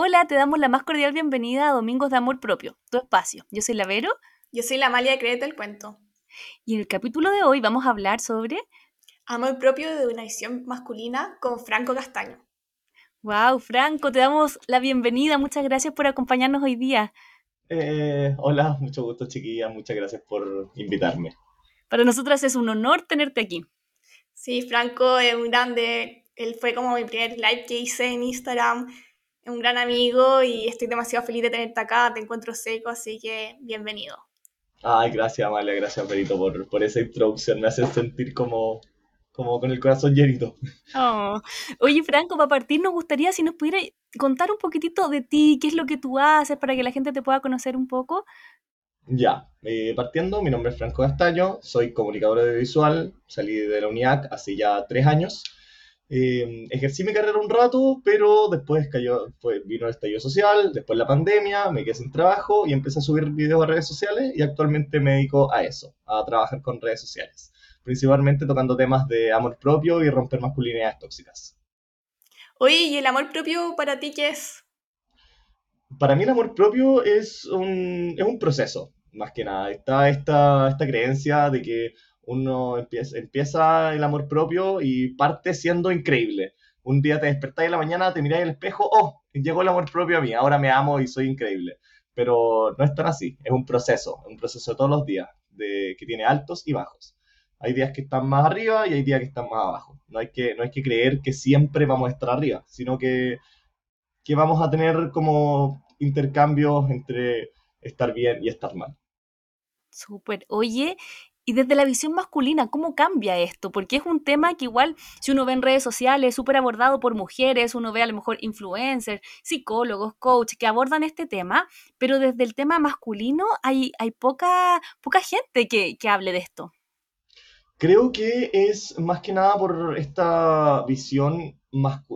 Hola, te damos la más cordial bienvenida a Domingos de Amor Propio, tu espacio. Yo soy la Vero. Yo soy la Amalia de Créete el Cuento. Y en el capítulo de hoy vamos a hablar sobre... Amor propio de una visión masculina con Franco Castaño. Wow, Franco, te damos la bienvenida. Muchas gracias por acompañarnos hoy día. Eh, hola, mucho gusto chiquilla, muchas gracias por invitarme. Para nosotras es un honor tenerte aquí. Sí, Franco es un grande, él fue como mi primer live que hice en Instagram, un gran amigo y estoy demasiado feliz de tenerte acá, te encuentro seco, así que bienvenido. Ay, gracias Amalia, gracias Perito por, por esa introducción, me hace sentir como, como con el corazón llenito. Oh. Oye, Franco, para partir nos gustaría si nos pudiera contar un poquitito de ti, qué es lo que tú haces para que la gente te pueda conocer un poco. Ya, eh, partiendo, mi nombre es Franco Castaño, soy comunicador audiovisual, salí de la UNIAC hace ya tres años. Eh, ejercí mi carrera un rato, pero después cayó, fue, vino el estallido social, después la pandemia, me quedé sin trabajo y empecé a subir videos a redes sociales y actualmente me dedico a eso, a trabajar con redes sociales, principalmente tocando temas de amor propio y romper masculinidades tóxicas. Oye, ¿y el amor propio para ti qué es? Para mí el amor propio es un, es un proceso, más que nada. Está esta, esta creencia de que uno empieza, empieza el amor propio y parte siendo increíble. Un día te despertás en la mañana, te mirás en el espejo, oh, llegó el amor propio a mí, ahora me amo y soy increíble. Pero no es tan así, es un proceso, un proceso de todos los días, de, que tiene altos y bajos. Hay días que están más arriba y hay días que están más abajo. No hay que, no hay que creer que siempre vamos a estar arriba, sino que, que vamos a tener como intercambios entre estar bien y estar mal. Súper. Oye, y desde la visión masculina, ¿cómo cambia esto? Porque es un tema que igual, si uno ve en redes sociales, súper abordado por mujeres, uno ve a lo mejor influencers, psicólogos, coach, que abordan este tema, pero desde el tema masculino hay, hay poca, poca gente que, que hable de esto. Creo que es más que nada por esta visión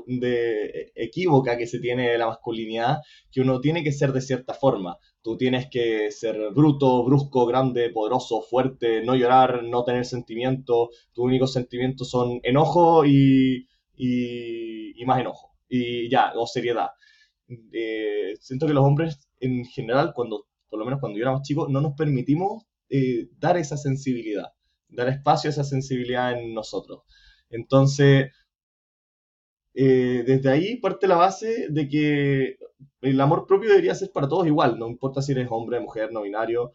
de equívoca que se tiene de la masculinidad, que uno tiene que ser de cierta forma. Tú tienes que ser bruto, brusco, grande, poderoso, fuerte, no llorar, no tener sentimientos. Tus únicos sentimientos son enojo y, y, más enojo. Y ya, o seriedad. Eh, siento que los hombres en general, cuando, por lo menos cuando yo era no nos permitimos eh, dar esa sensibilidad, dar espacio a esa sensibilidad en nosotros. Entonces, eh, desde ahí parte la base de que el amor propio debería ser para todos igual, no importa si eres hombre, mujer, no binario,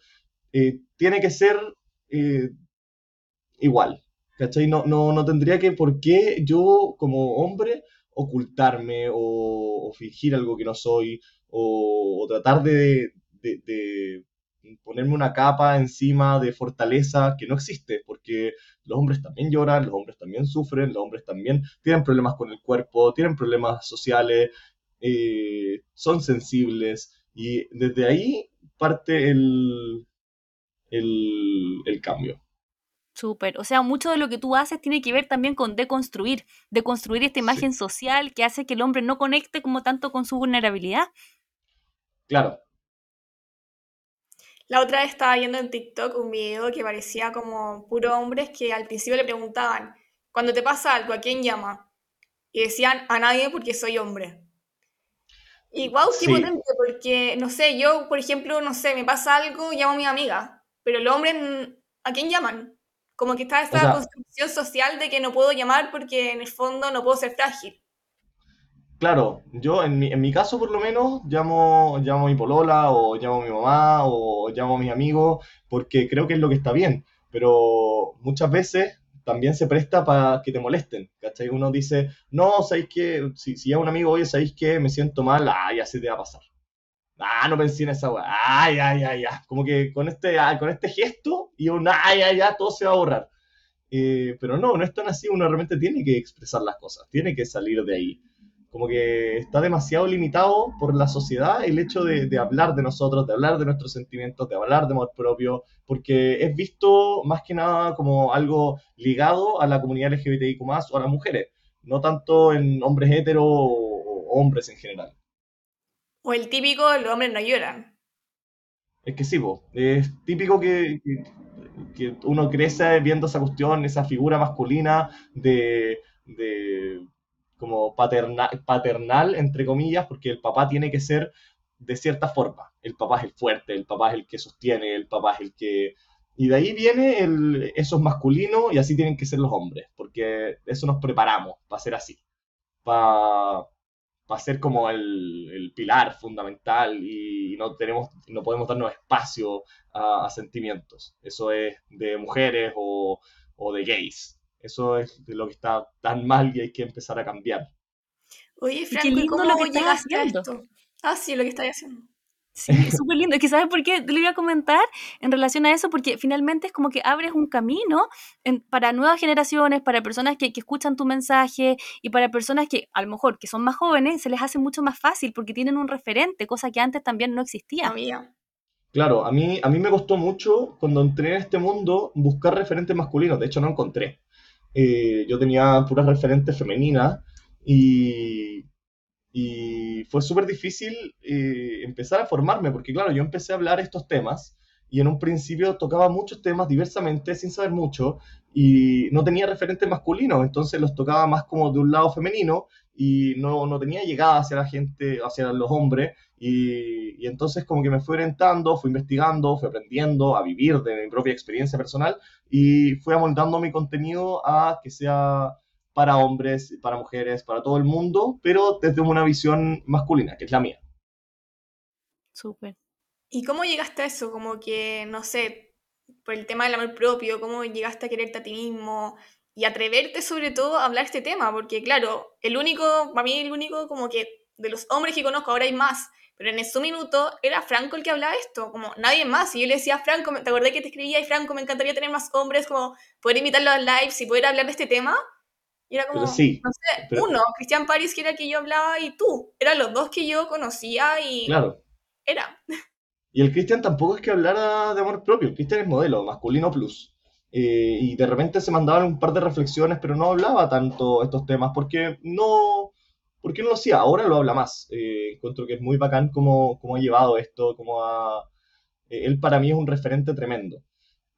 eh, tiene que ser eh, igual, ¿cachai? No, no, no tendría que, ¿por qué yo como hombre ocultarme o, fingir algo que no soy o, tratar de, ponerme una capa encima de fortaleza que no existe, porque los hombres también lloran, los hombres también sufren, los hombres también tienen problemas con el cuerpo, tienen problemas sociales, eh, son sensibles y desde ahí parte el, el, cambio. Súper. O sea, mucho de lo que tú haces tiene que ver también con deconstruir, deconstruir esta imagen social que hace que el hombre no conecte como tanto con su vulnerabilidad. Claro, la otra vez estaba viendo en TikTok un video que parecía como puro hombres que al principio le preguntaban, cuando te pasa algo, ¿a quién llama? Y decían, a nadie porque soy hombre. Y wow, qué potente, porque, no sé, yo, por ejemplo, no sé, me pasa algo, llamo a mi amiga, pero los hombres, ¿a quién llaman? Como que está esta construcción social de que no puedo llamar porque en el fondo no puedo ser frágil. Claro, yo en mi, en mi caso por lo menos llamo, llamo a mi polola o llamo a mi mamá o llamo a mis amigos porque creo que es lo que está bien, pero muchas veces también se presta para que te molesten, ¿cachai? Uno dice, no, ¿sabéis qué? Si, si a un amigo, oye, ¿sabéis qué? Me siento mal, ah, ya se te va a pasar. Ah, no pensé en esa weá, ah, ya, ya, ya. Como que con este, ah, con este gesto y un, ah, ya, ya, todo se va a borrar. Eh, pero no, no es tan así, uno realmente tiene que expresar las cosas, tiene que salir de ahí como que está demasiado limitado por la sociedad el hecho de, hablar de nosotros, de hablar de nuestros sentimientos, de hablar de amor propio, porque es visto más que nada como algo ligado a la comunidad LGBTIQ o a las mujeres, no tanto en hombres hetero o, hombres en general. O el típico, los hombres no lloran. Es que sí, es típico que, que, uno crece viendo esa cuestión, esa figura masculina de como paternal, paternal, entre comillas, porque el papá tiene que ser de cierta forma. El papá es el fuerte, el papá es el que sostiene, el papá es el que... Y de ahí viene el, eso es masculino y así tienen que ser los hombres, porque eso nos preparamos para ser así, para, para ser como el, el, pilar fundamental y no, tenemos, no podemos darnos espacio a, a sentimientos. Eso es de mujeres o, o de gays. Eso es de lo que está tan mal y hay que empezar a cambiar. Oye, Franco, ¿cómo lo que llegaste a esto? Ah, sí, lo que estás haciendo. Sí, es súper lindo. Es que, ¿sabes por qué? Te lo iba a comentar en relación a eso, porque finalmente es como que abres un camino para nuevas generaciones, para personas que, que, escuchan tu mensaje y para personas que a lo mejor que son más jóvenes, se les hace mucho más fácil porque tienen un referente, cosa que antes también no existía. Claro, a mí, a mí me costó mucho cuando entré en este mundo buscar referentes masculinos. De hecho, no encontré. Eh, yo tenía puras referentes femeninas y, y fue súper difícil eh, empezar a formarme, porque claro, yo empecé a hablar estos temas y en un principio tocaba muchos temas diversamente, sin saber mucho, y no tenía referentes masculinos, entonces los tocaba más como de un lado femenino y no, no tenía llegada hacia la gente, hacia los hombres, y, y, entonces como que me fui orientando, fui investigando, fui aprendiendo a vivir de mi propia experiencia personal y fui amoldando mi contenido a que sea para hombres, para mujeres, para todo el mundo, pero desde una visión masculina, que es la mía. Súper. ¿Y cómo llegaste a eso? Como que, no sé, por el tema del amor propio, ¿cómo llegaste a quererte a ti mismo? Y atreverte sobre todo a hablar este tema, porque claro, el único, para mí el único como que de los hombres que conozco, ahora hay más, pero en ese minuto era Franco el que hablaba esto, como nadie más. Y yo le decía Franco, ¿te acordé que te escribía? Y Franco, me encantaría tener más hombres, como poder invitarlos a lives y poder hablar de este tema. Y era como, no sé, uno, Cristian París, que era el que yo hablaba, y tú. Eran los dos que yo conocía y... Claro. Era. Y el Cristian tampoco es que hablara de amor propio, el Cristian es modelo, masculino plus. Eh, y de repente se mandaban un par de reflexiones, pero no hablaba tanto estos temas, porque no, porque no lo hacía, ahora lo habla más. Eh, encuentro que es muy bacán cómo, cómo ha llevado esto, cómo ha... Eh, él para mí es un referente tremendo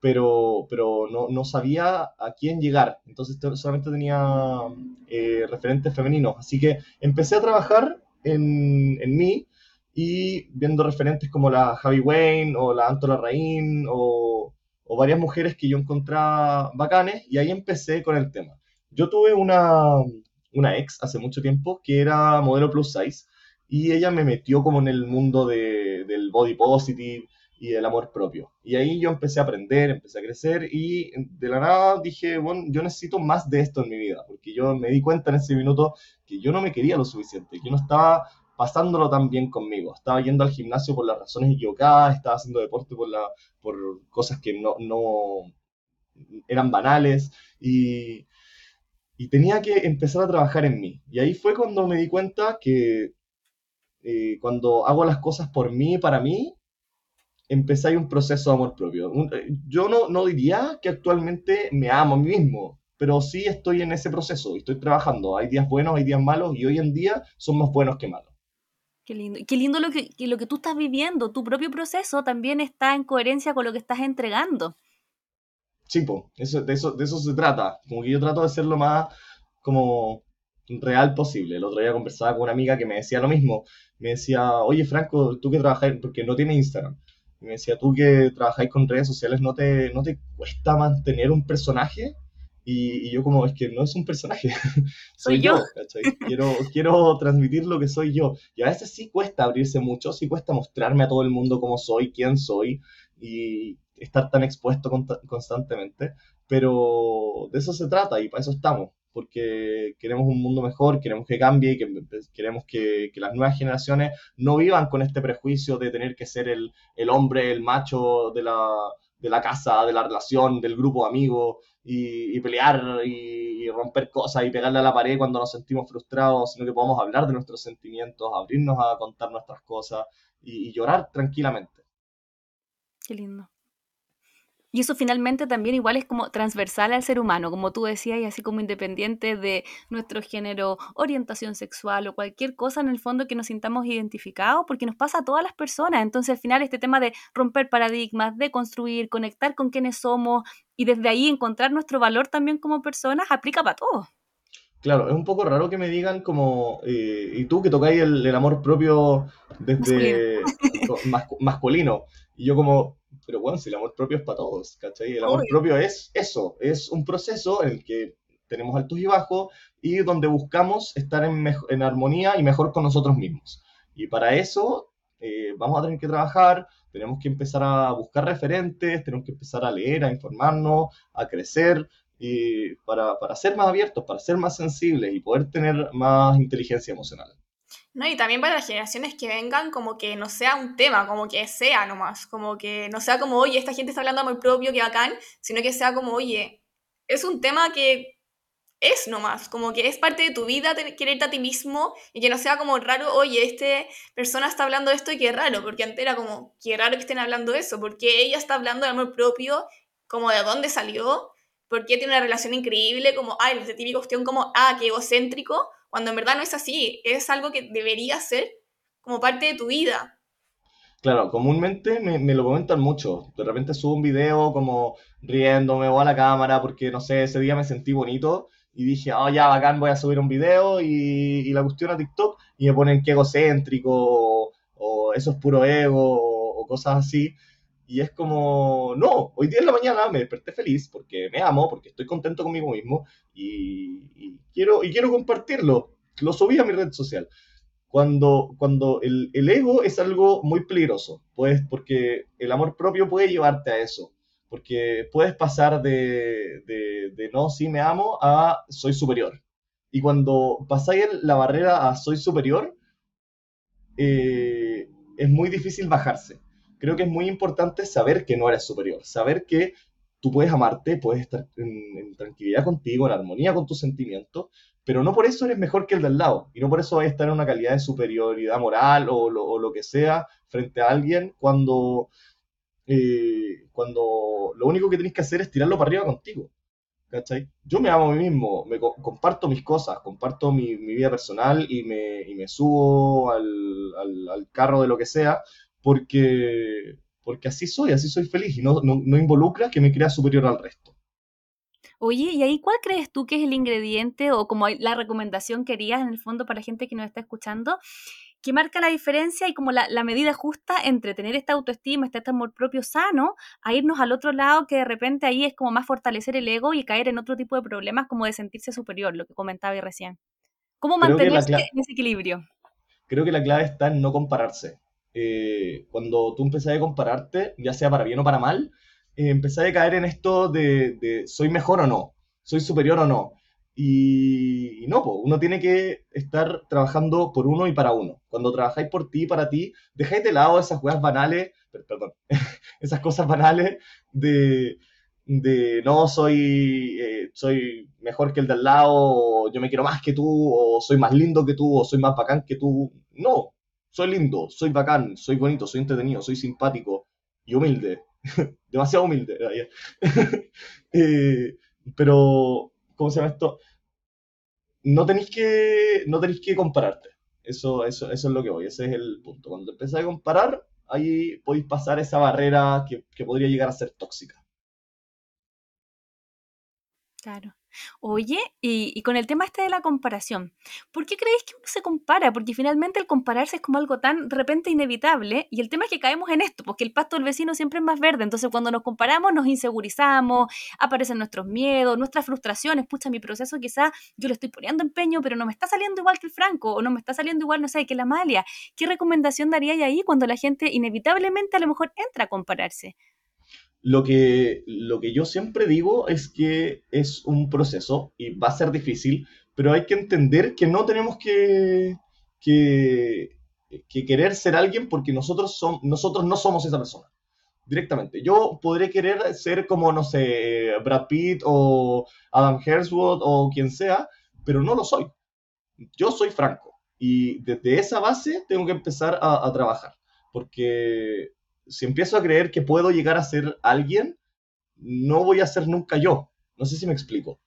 pero, pero no, no, sabía a quién llegar. Entonces solamente tenía eh, referentes femeninos. Así que empecé a trabajar en, en, mí y viendo referentes como la Javi Wayne o la Antola Rain o, o, varias mujeres que yo encontraba bacanes y ahí empecé con el tema. Yo tuve una, una ex hace mucho tiempo que era modelo plus size y ella me metió como en el mundo de, del body positive y el amor propio. Y ahí yo empecé a aprender, empecé a crecer y de la nada dije, bueno, yo necesito más de esto en mi vida, porque yo me di cuenta en ese minuto que yo no me quería lo suficiente, que yo no estaba pasándolo tan bien conmigo, estaba yendo al gimnasio por las razones equivocadas, estaba haciendo deporte por, la, por cosas que no, no eran banales y, y tenía que empezar a trabajar en mí. Y ahí fue cuando me di cuenta que eh, cuando hago las cosas por mí, para mí, empezáis un proceso de amor propio. Eh, yo no, no diría que actualmente me amo a mí mismo, pero sí estoy en ese proceso y estoy trabajando. Hay días buenos, hay días malos y hoy en día son más buenos que malos. Qué lindo. Qué lindo lo que, lo que tú estás viviendo. Tu propio proceso también está en coherencia con lo que estás entregando. Sí, eso, de, eso, de eso se trata. Como que yo trato de ser lo más como real posible. El otro día conversaba con una amiga que me decía lo mismo. Me decía, oye Franco, tú que trabajas, porque no tienes Instagram me decía, tú que trabajáis con redes sociales, ¿no te, no te cuesta mantener un personaje? Y, yo como, es que no es un personaje, soy, yo, quiero, quiero transmitir lo que soy yo. Y a veces sí cuesta abrirse mucho, sí cuesta mostrarme a todo el mundo cómo soy, quién soy, y estar tan expuesto constantemente, pero de eso se trata y para eso estamos porque queremos un mundo mejor, queremos que cambie, que, queremos que, que, las nuevas generaciones no vivan con este prejuicio de tener que ser el, el hombre, el macho de la, de la, casa, de la relación, del grupo de amigos, y, y pelear y, romper cosas y pegarle a la pared cuando nos sentimos frustrados, sino que podamos hablar de nuestros sentimientos, abrirnos a contar nuestras cosas y, y llorar tranquilamente. Qué lindo. Y eso finalmente también igual es como transversal al ser humano, como tú decías, y así como independiente de nuestro género, orientación sexual o cualquier cosa en el fondo que nos sintamos identificados, porque nos pasa a todas las personas. Entonces al final este tema de romper paradigmas, de construir, conectar con quienes somos y desde ahí encontrar nuestro valor también como personas, aplica para todos. Claro, es un poco raro que me digan como, eh, y tú que tocáis el, el amor propio desde masculino, y yo como, pero bueno, si el amor propio es para todos, ¿cachai? El amor Obvio. propio es eso, es un proceso en el que tenemos altos y bajos y donde buscamos estar en, en armonía y mejor con nosotros mismos. Y para eso eh, vamos a tener que trabajar, tenemos que empezar a buscar referentes, tenemos que empezar a leer, a informarnos, a crecer y para, para ser más abiertos, para ser más sensibles y poder tener más inteligencia emocional. No, y también para las generaciones que vengan, como que no sea un tema, como que sea nomás, como que no sea como, oye, esta gente está hablando amor propio, que bacán, sino que sea como, oye, es un tema que es nomás, como que es parte de tu vida quererte a ti mismo y que no sea como raro, oye, este persona está hablando esto y qué raro, porque antes era como, qué raro que estén hablando eso, porque ella está hablando de amor propio, como de dónde salió, porque tiene una relación increíble, como, ay, la típica cuestión como, ah, qué egocéntrico, cuando en verdad no es así, es algo que debería ser como parte de tu vida. Claro, comúnmente me, me lo comentan mucho. De repente subo un video como riéndome o a la cámara porque, no sé, ese día me sentí bonito y dije, oh, ya, bacán, voy a subir un video y, y la cuestión a TikTok y me ponen que egocéntrico o, o eso es puro ego o, o cosas así. Y es como, no, hoy día en la mañana me desperté feliz porque me amo, porque estoy contento conmigo mismo y, y quiero, y quiero compartirlo. Lo subí a mi red social cuando, cuando el, el ego es algo muy peligroso, pues porque el amor propio puede llevarte a eso, porque puedes pasar de, de, de no, sí me amo, a soy superior. Y cuando pasáis la barrera a soy superior, eh, es muy difícil bajarse. Creo que es muy importante saber que no eres superior, saber que tú puedes amarte, puedes estar en, tranquilidad contigo, en armonía con tus sentimientos, pero no por eso eres mejor que el del lado, y no por eso vas a estar en una calidad de superioridad moral o lo, o lo que sea frente a alguien cuando, eh, cuando lo único que tienes que hacer es tirarlo para arriba contigo. ¿Cachai? Yo me amo a mí mismo, me co- comparto mis cosas, comparto mi, mi vida personal y me, y me subo al- al carro de lo que sea, porque, porque así soy, así soy feliz y no, no, no involucra que me crea superior al resto. Oye, ¿y ahí cuál crees tú que es el ingrediente o como la recomendación que harías en el fondo para la gente que nos está escuchando, que marca la diferencia y como la, la medida justa entre tener esta autoestima, este, este amor propio sano, a irnos al otro lado que de repente ahí es como más fortalecer el ego y caer en otro tipo de problemas como de sentirse superior, lo que comentaba ahí recién. ¿Cómo en ese equilibrio? creo que la clave está en no compararse. Eh, cuando tú empezás a compararte, ya sea para bien o para mal, eh, empezás a caer en esto de, de soy mejor o no, soy superior o no. Y, y no, po, uno tiene que estar trabajando por uno y para uno. Cuando trabajáis por ti y para ti, dejáis de lado esas weas banales, per- perdón, esas cosas banales de, de no soy, eh, soy mejor que el de al lado, o yo me quiero más que tú, o soy más lindo que tú, o soy más bacán que tú. No, soy lindo, soy bacán, soy bonito, soy entretenido, soy simpático y humilde. Demasiado humilde. Eh, pero, ¿cómo se llama esto? No tenéis que, no tenéis que compararte. Eso, eso, eso es lo que voy, ese es el punto. Cuando empezáis a comparar, ahí podéis pasar esa barrera que, que podría llegar a ser tóxica. Claro. Oye, y, con el tema este de la comparación, ¿por qué creéis que uno se compara? Porque finalmente el compararse es como algo tan de repente inevitable y el tema es que caemos en esto, porque el pasto del vecino siempre es más verde, entonces cuando nos comparamos nos insegurizamos, aparecen nuestros miedos, nuestras frustraciones, pucha, mi proceso quizás yo le estoy poniendo empeño, pero no me está saliendo igual que el Franco o no me está saliendo igual, no sé, que la Amalia. ¿Qué recomendación daríais ahí cuando la gente inevitablemente a lo mejor entra a compararse? Lo que, lo que yo siempre digo es que es un proceso y va a ser difícil, pero hay que entender que no tenemos que, que, que querer ser alguien porque nosotros, som- nosotros no somos esa persona directamente. Yo podré querer ser como, no sé, Brad Pitt o Adam Hemsworth o quien sea, pero no lo soy. Yo soy Franco y desde esa base tengo que empezar a, a trabajar, porque si empiezo a creer que puedo llegar a ser alguien, no voy a ser nunca yo. No sé si me explico.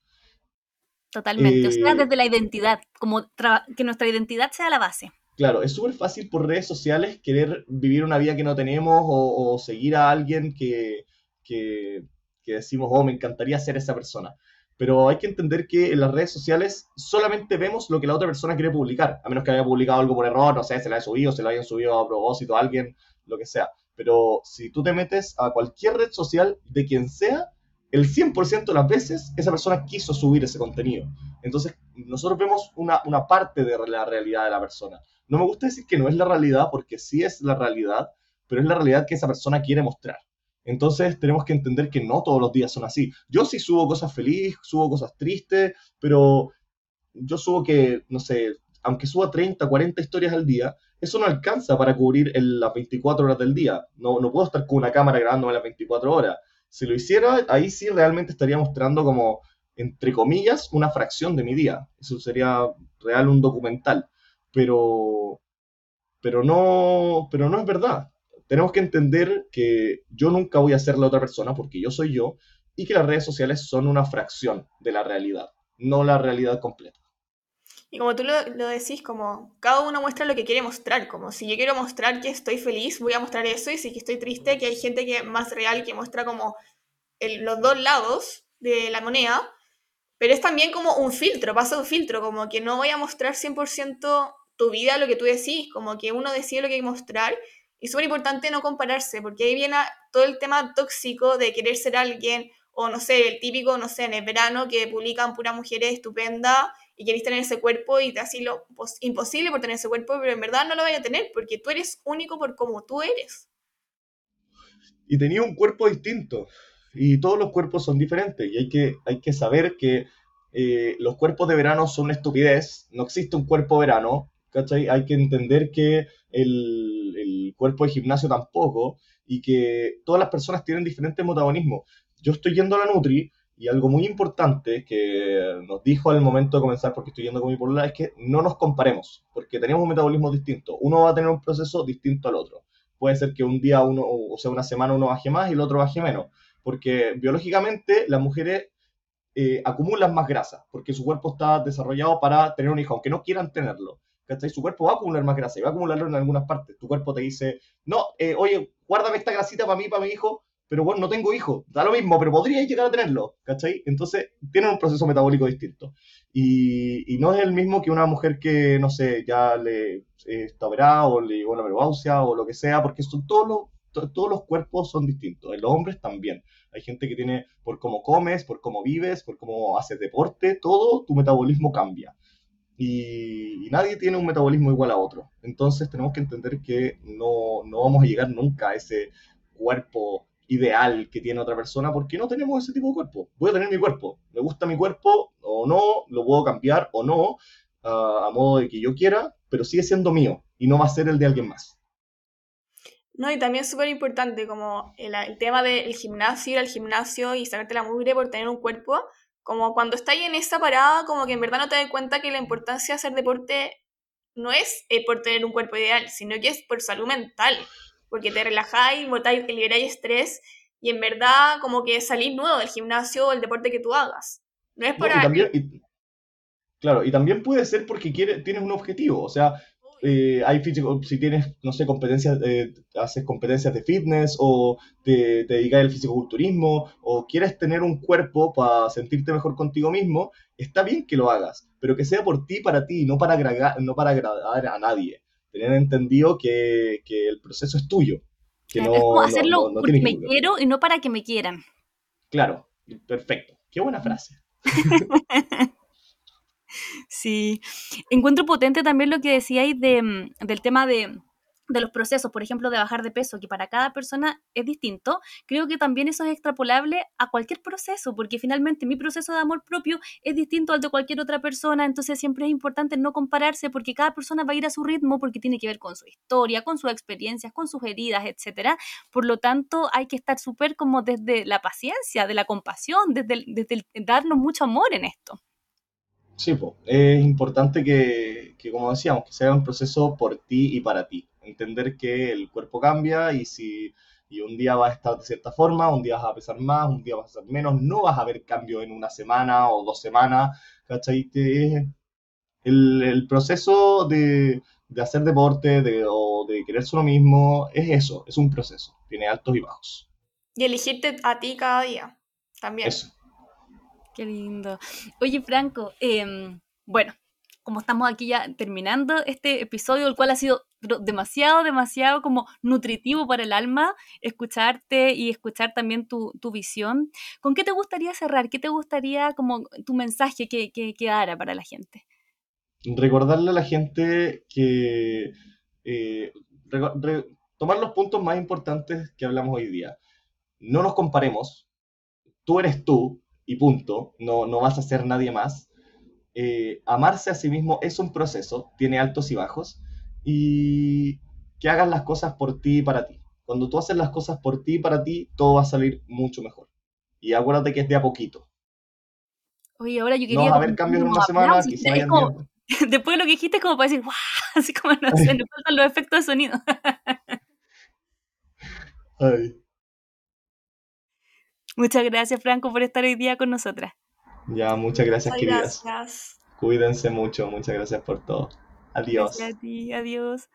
Totalmente. O sea, Eh, desde la identidad, como que nuestra identidad sea la base. Claro, es súper fácil por redes sociales querer vivir una vida que no tenemos o, o seguir a alguien que, que, que decimos, oh, me encantaría ser esa persona. pero hay que entender que en las redes sociales solamente vemos lo que la otra persona quiere publicar, a menos que haya publicado algo por error, no sé, se la haya subido, se lo hayan subido a propósito a alguien, lo que sea. Pero si tú te metes a cualquier red social de quien sea, el 100% de las veces esa persona quiso subir ese contenido. Entonces, nosotros vemos una, una parte de la realidad de la persona. No me gusta decir que no es la realidad, porque sí es la realidad, pero es la realidad que esa persona quiere mostrar. Entonces tenemos que entender que no todos los días son así. Yo sí subo cosas felices, subo cosas tristes, pero yo subo que, no sé, aunque suba 30, 40 historias al día, eso no alcanza para cubrir las 24 horas del día. No, no puedo estar con una cámara grabándome las 24 horas. Si lo hiciera, ahí sí realmente estaría mostrando como, entre comillas, una fracción de mi día. Eso sería real un documental. Pero, pero, no, pero no es verdad tenemos que entender que yo nunca voy a ser la otra persona porque yo soy yo y que las redes sociales son una fracción de la realidad, no la realidad completa. Y como tú lo, decís, como cada uno muestra lo que quiere mostrar, como si yo quiero mostrar que estoy feliz, voy a mostrar eso, y si estoy triste, que hay gente que es más real, que muestra como los dos lados de la moneda, pero es también como un filtro, pasa un filtro, como que no voy a mostrar 100% tu vida, lo que tú decís, como que uno decide lo que hay que mostrar, y súper importante no compararse, porque ahí viene todo el tema tóxico de querer ser alguien, o no sé, el típico, no sé, en el verano que publican puras mujeres estupendas y queréis tener ese cuerpo y te así lo imposible por tener ese cuerpo, pero en verdad no lo vaya a tener, porque tú eres único por como tú eres. Y tenía un cuerpo distinto, y todos los cuerpos son diferentes, y hay que, hay que saber que eh, los cuerpos de verano son una estupidez, no existe un cuerpo verano, ¿cachai? Hay que entender que el, el, cuerpo de gimnasio tampoco y que todas las personas tienen diferentes metabolismos. Yo estoy yendo a la Nutri y algo muy importante que nos dijo al momento de comenzar, porque estoy yendo con mi polola, es que no nos comparemos, porque tenemos un metabolismo distinto. Uno va a tener un proceso distinto al otro. Puede ser que un día uno, o sea, una semana uno baje más y el otro baje menos, porque biológicamente las mujeres eh, acumulan más grasa, porque su cuerpo está desarrollado para tener un hijo, aunque no quieran tenerlo. ¿cachai? Su cuerpo va a acumular más grasa y va a acumularlo en algunas partes. Tu cuerpo te dice, no, eh, oye, guárdame esta grasita para mí, para mi hijo, pero bueno, no tengo hijo, da lo mismo, pero podría llegar a tenerlo, ¿cachai? Entonces, tienen un proceso metabólico distinto. Y, y no es el mismo que una mujer que, no sé, ya le eh, está operada o le llegó la menopausia o lo que sea, porque son todos los, todos los cuerpos son distintos, en los hombres también. Hay gente que tiene, por cómo comes, por cómo vives, por cómo haces deporte, todo tu metabolismo cambia y, nadie tiene un metabolismo igual a otro. Entonces tenemos que entender que no, no vamos a llegar nunca a ese cuerpo ideal que tiene otra persona porque no tenemos ese tipo de cuerpo. Voy a tener mi cuerpo. Me gusta mi cuerpo o no, lo puedo cambiar o no, a modo de que yo quiera, pero sigue siendo mío y no va a ser el de alguien más. No, y también es súper importante como el, tema del gimnasio, ir al gimnasio y sacarte la mugre por tener un cuerpo, como cuando estáis en esa parada, como que en verdad no te das cuenta que la importancia de hacer deporte no es eh, por tener un cuerpo ideal, sino que es por salud mental, porque te relajáis, botáis, liberáis estrés y en verdad como que salís nuevo del gimnasio o el deporte que tú hagas. No es por claro, y también puede ser porque quiere, tienes un objetivo, o sea, eh, hay físico, si tienes, no sé, competencias, eh, haces competencias de fitness o te, te dedicas al fisicoculturismo o quieres tener un cuerpo para sentirte mejor contigo mismo, está bien que lo hagas, pero que sea por ti, para ti, no para, agradar, no para agradar a nadie. Tener entendido que, que el proceso es tuyo. Que no, es como hacerlo porque me quiero y no para que me quieran. Claro, perfecto. Qué buena frase. Sí, encuentro potente también lo que decíais de, mm, del tema de, de los procesos, por ejemplo, de bajar de peso, que para cada persona es distinto, creo que también eso es extrapolable a cualquier proceso, porque finalmente mi proceso de amor propio es distinto al de cualquier otra persona, entonces siempre es importante no compararse porque cada persona va a ir a su ritmo porque tiene que ver con su historia, con sus experiencias, con sus heridas, etcétera. Por lo tanto, hay que estar súper como desde la paciencia, de la compasión, desde, desde darnos mucho amor en esto. Sí, pues, es importante que, que, como decíamos, que sea un proceso por ti y para ti. Entender que el cuerpo cambia y si y un día vas a estar de cierta forma, un día vas a pesar más, un día vas a pesar menos, no vas a ver cambio en una semana o dos semanas, ¿cachai? El, el proceso de, de, hacer deporte de, o de quererse uno mismo es eso, es un proceso, tiene altos y bajos. Y elegirte a ti cada día, también. Eso. Qué lindo. Oye, Franco, em, bueno, como estamos aquí ya terminando este episodio, el cual ha sido demasiado, demasiado como nutritivo para el alma, escucharte y escuchar también tu, visión. ¿Con qué te gustaría cerrar? ¿Qué te gustaría como tu mensaje que, que quedara para la gente? Recordarle a la gente que eh, tomar los puntos más importantes que hablamos hoy día. No nos comparemos, tú eres tú y punto, no, no vas a ser nadie más. Eh, amarse a sí mismo es un proceso, tiene altos y bajos, y que hagas las cosas por ti y para ti. Cuando tú haces las cosas por ti y para ti, todo va a salir mucho mejor. Y acuérdate que es de a poquito. Oye, ahora yo quería... No a haber cambios en una semana, Después de lo que dijiste, es como para decir, ¡guau! Así como no sé, nos faltan los efectos de sonido. Ay. Muchas gracias, Franco, por estar hoy día con nosotras. Ya, muchas gracias, queridas. Gracias. Cuídense mucho, muchas gracias por todo. Adiós. Gracias a ti, adiós.